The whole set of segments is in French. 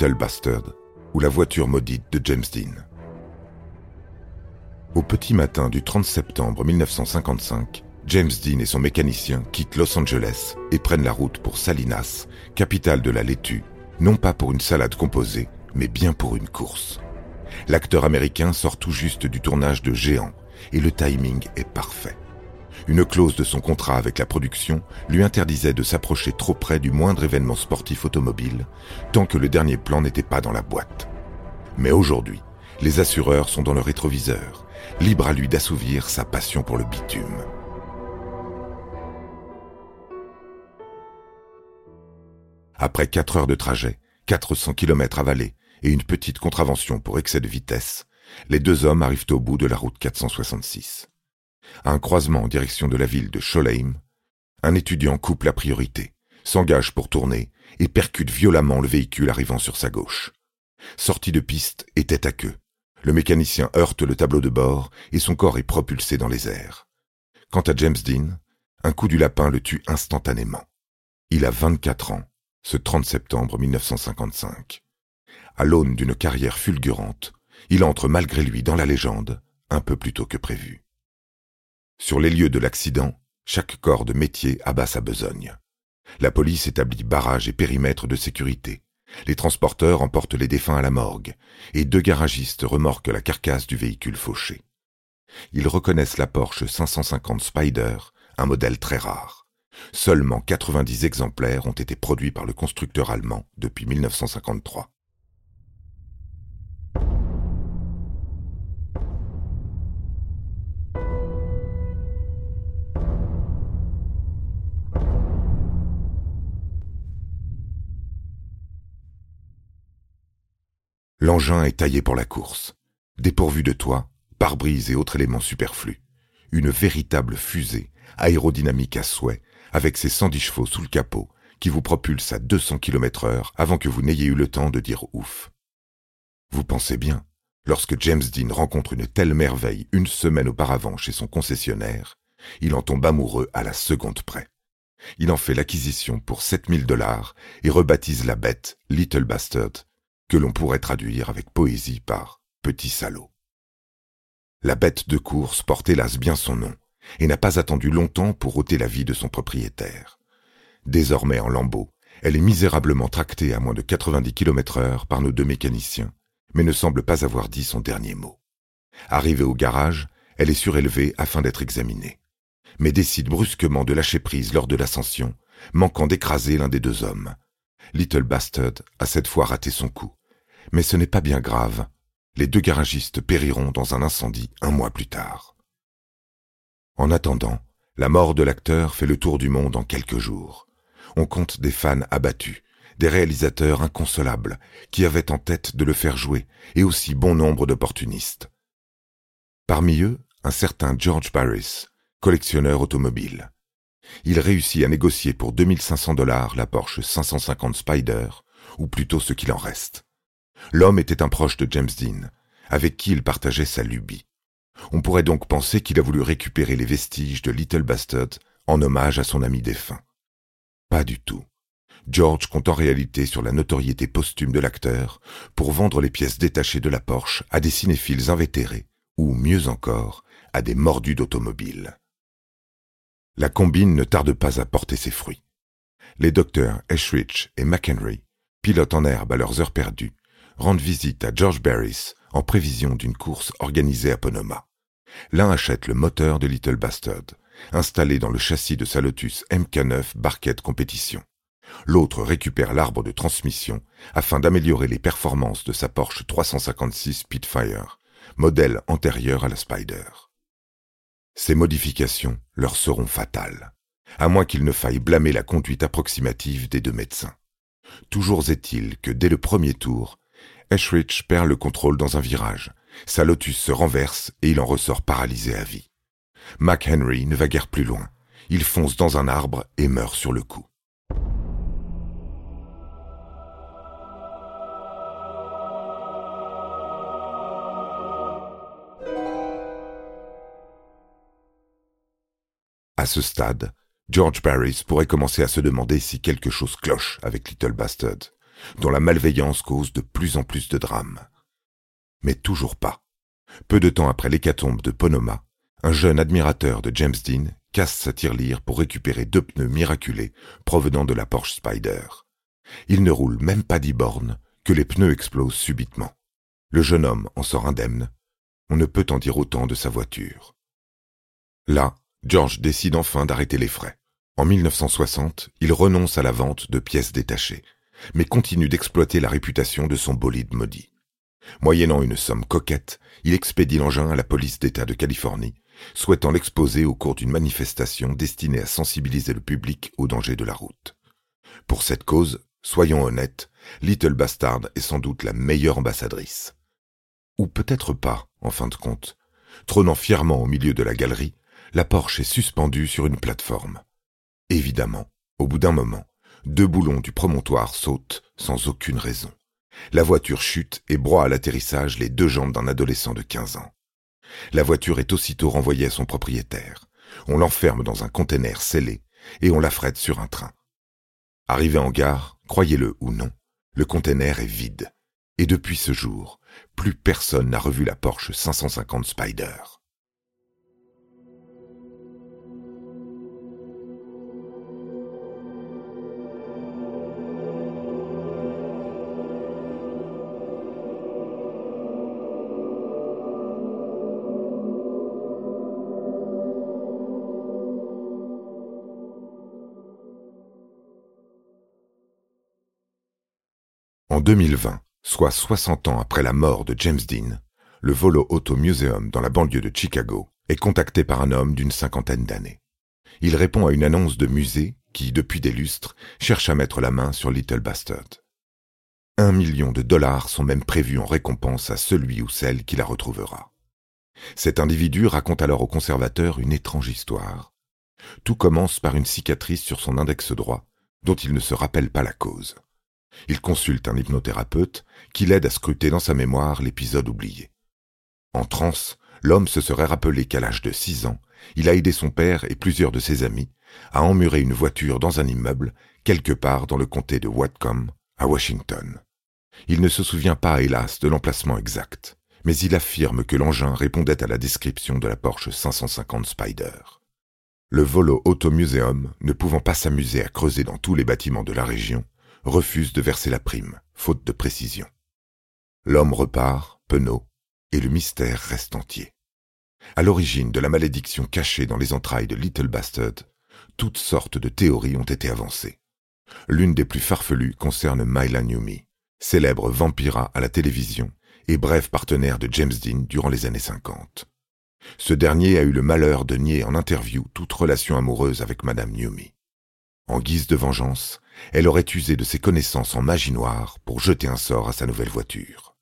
Little Bastard ou la voiture maudite de James Dean. Au petit matin du 30 septembre 1955, James Dean et son mécanicien quittent Los Angeles et prennent la route pour Salinas, capitale de la laitue, non pas pour une salade composée, mais bien pour une course. L'acteur américain sort tout juste du tournage de Géant et le timing est parfait. Une clause de son contrat avec la production lui interdisait de s'approcher trop près du moindre événement sportif automobile, tant que le dernier plan n'était pas dans la boîte. Mais aujourd'hui, les assureurs sont dans le rétroviseur, libre à lui d'assouvir sa passion pour le bitume. Après 4 heures de trajet, 400 km avalés et une petite contravention pour excès de vitesse, les deux hommes arrivent au bout de la route 466. À un croisement en direction de la ville de Scholheim, un étudiant coupe la priorité, s'engage pour tourner et percute violemment le véhicule arrivant sur sa gauche. Sorti de piste et tête à queue, le mécanicien heurte le tableau de bord et son corps est propulsé dans les airs. Quant à James Dean, un coup du lapin le tue instantanément. Il a 24 ans, ce 30 septembre 1955. À l'aune d'une carrière fulgurante, il entre malgré lui dans la légende, un peu plus tôt que prévu. Sur les lieux de l'accident, chaque corps de métier abat sa besogne. La police établit barrage et périmètre de sécurité. Les transporteurs emportent les défunts à la morgue, et deux garagistes remorquent la carcasse du véhicule fauché. Ils reconnaissent la Porsche 550 Spider, un modèle très rare. Seulement 90 exemplaires ont été produits par le constructeur allemand depuis 1953. L'engin est taillé pour la course. Dépourvu de toit, pare-brise et autres éléments superflus. Une véritable fusée, aérodynamique à souhait, avec ses 110 chevaux sous le capot, qui vous propulse à 200 km heure avant que vous n'ayez eu le temps de dire ouf. Vous pensez bien, lorsque James Dean rencontre une telle merveille une semaine auparavant chez son concessionnaire, il en tombe amoureux à la seconde près. Il en fait l'acquisition pour 7000 dollars et rebaptise la bête Little Bastard que l'on pourrait traduire avec poésie par petit salaud. La bête de course porte hélas bien son nom, et n'a pas attendu longtemps pour ôter la vie de son propriétaire. Désormais en lambeaux, elle est misérablement tractée à moins de 90 km heure par nos deux mécaniciens, mais ne semble pas avoir dit son dernier mot. Arrivée au garage, elle est surélevée afin d'être examinée, mais décide brusquement de lâcher prise lors de l'ascension, manquant d'écraser l'un des deux hommes. Little Bastard a cette fois raté son coup. Mais ce n'est pas bien grave. Les deux garagistes périront dans un incendie un mois plus tard. En attendant, la mort de l'acteur fait le tour du monde en quelques jours. On compte des fans abattus, des réalisateurs inconsolables qui avaient en tête de le faire jouer, et aussi bon nombre d'opportunistes. Parmi eux, un certain George Barris, collectionneur automobile. Il réussit à négocier pour 2500 dollars la Porsche 550 Spider, ou plutôt ce qu'il en reste. L'homme était un proche de James Dean, avec qui il partageait sa lubie. On pourrait donc penser qu'il a voulu récupérer les vestiges de Little Bastard en hommage à son ami défunt. Pas du tout. George compte en réalité sur la notoriété posthume de l'acteur pour vendre les pièces détachées de la Porsche à des cinéphiles invétérés, ou mieux encore, à des mordus d'automobile. La combine ne tarde pas à porter ses fruits. Les docteurs Eshrich et McHenry, pilotes en herbe à leurs heures perdues, rendent visite à George Barris en prévision d'une course organisée à Ponoma. L'un achète le moteur de Little Bastard, installé dans le châssis de sa Lotus MK9 Barquette Compétition. L'autre récupère l'arbre de transmission afin d'améliorer les performances de sa Porsche 356 Spitfire, modèle antérieur à la Spider. Ces modifications leur seront fatales, à moins qu'il ne faille blâmer la conduite approximative des deux médecins. Toujours est-il que dès le premier tour, Eschrich perd le contrôle dans un virage, sa Lotus se renverse et il en ressort paralysé à vie. McHenry ne va guère plus loin. Il fonce dans un arbre et meurt sur le coup. À ce stade, George Barris pourrait commencer à se demander si quelque chose cloche avec Little Bastard, dont la malveillance cause de plus en plus de drames. Mais toujours pas. Peu de temps après l'hécatombe de Ponoma, un jeune admirateur de James Dean casse sa tirelire pour récupérer deux pneus miraculés provenant de la Porsche Spider. Il ne roule même pas dix bornes que les pneus explosent subitement. Le jeune homme en sort indemne. On ne peut en dire autant de sa voiture. Là, George décide enfin d'arrêter les frais. En 1960, il renonce à la vente de pièces détachées, mais continue d'exploiter la réputation de son bolide maudit. Moyennant une somme coquette, il expédie l'engin à la police d'État de Californie, souhaitant l'exposer au cours d'une manifestation destinée à sensibiliser le public aux dangers de la route. Pour cette cause, soyons honnêtes, Little Bastard est sans doute la meilleure ambassadrice. Ou peut-être pas, en fin de compte. Trônant fièrement au milieu de la galerie, la Porsche est suspendue sur une plateforme. Évidemment, au bout d'un moment, deux boulons du promontoire sautent sans aucune raison. La voiture chute et broie à l'atterrissage les deux jambes d'un adolescent de 15 ans. La voiture est aussitôt renvoyée à son propriétaire. On l'enferme dans un conteneur scellé et on l'affrète sur un train. Arrivé en gare, croyez-le ou non, le conteneur est vide. Et depuis ce jour, plus personne n'a revu la Porsche 550 Spider. En 2020, soit 60 ans après la mort de James Dean, le Volo Auto Museum dans la banlieue de Chicago est contacté par un homme d'une cinquantaine d'années. Il répond à une annonce de musée qui, depuis des lustres, cherche à mettre la main sur Little Bastard. Un million de dollars sont même prévus en récompense à celui ou celle qui la retrouvera. Cet individu raconte alors au conservateur une étrange histoire. Tout commence par une cicatrice sur son index droit, dont il ne se rappelle pas la cause. Il consulte un hypnothérapeute qui l'aide à scruter dans sa mémoire l'épisode oublié. En transe, l'homme se serait rappelé qu'à l'âge de six ans, il a aidé son père et plusieurs de ses amis à emmurer une voiture dans un immeuble quelque part dans le comté de Whatcom, à Washington. Il ne se souvient pas, hélas, de l'emplacement exact, mais il affirme que l'engin répondait à la description de la Porsche 550 Spider. Le Volo Auto Museum, ne pouvant pas s'amuser à creuser dans tous les bâtiments de la région, refuse de verser la prime, faute de précision. L'homme repart, penaud, et le mystère reste entier. À l'origine de la malédiction cachée dans les entrailles de Little Bastard, toutes sortes de théories ont été avancées. L'une des plus farfelues concerne Myla Newmy, célèbre vampira à la télévision et bref partenaire de James Dean durant les années 50. Ce dernier a eu le malheur de nier en interview toute relation amoureuse avec Madame Newmy. En guise de vengeance, elle aurait usé de ses connaissances en magie noire pour jeter un sort à sa nouvelle voiture.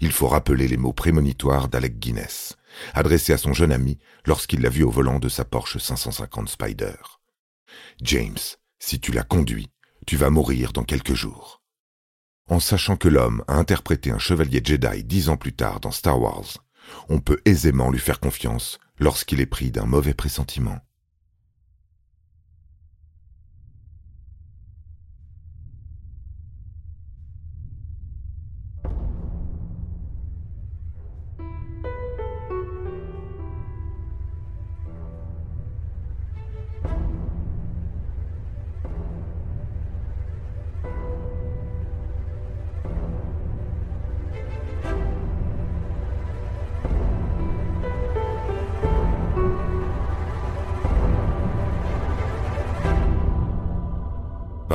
Il faut rappeler les mots prémonitoires d'Alec Guinness, adressés à son jeune ami lorsqu'il l'a vu au volant de sa Porsche 550 Spider. James, si tu la conduis, tu vas mourir dans quelques jours. En sachant que l'homme a interprété un chevalier Jedi dix ans plus tard dans Star Wars, on peut aisément lui faire confiance lorsqu'il est pris d'un mauvais pressentiment.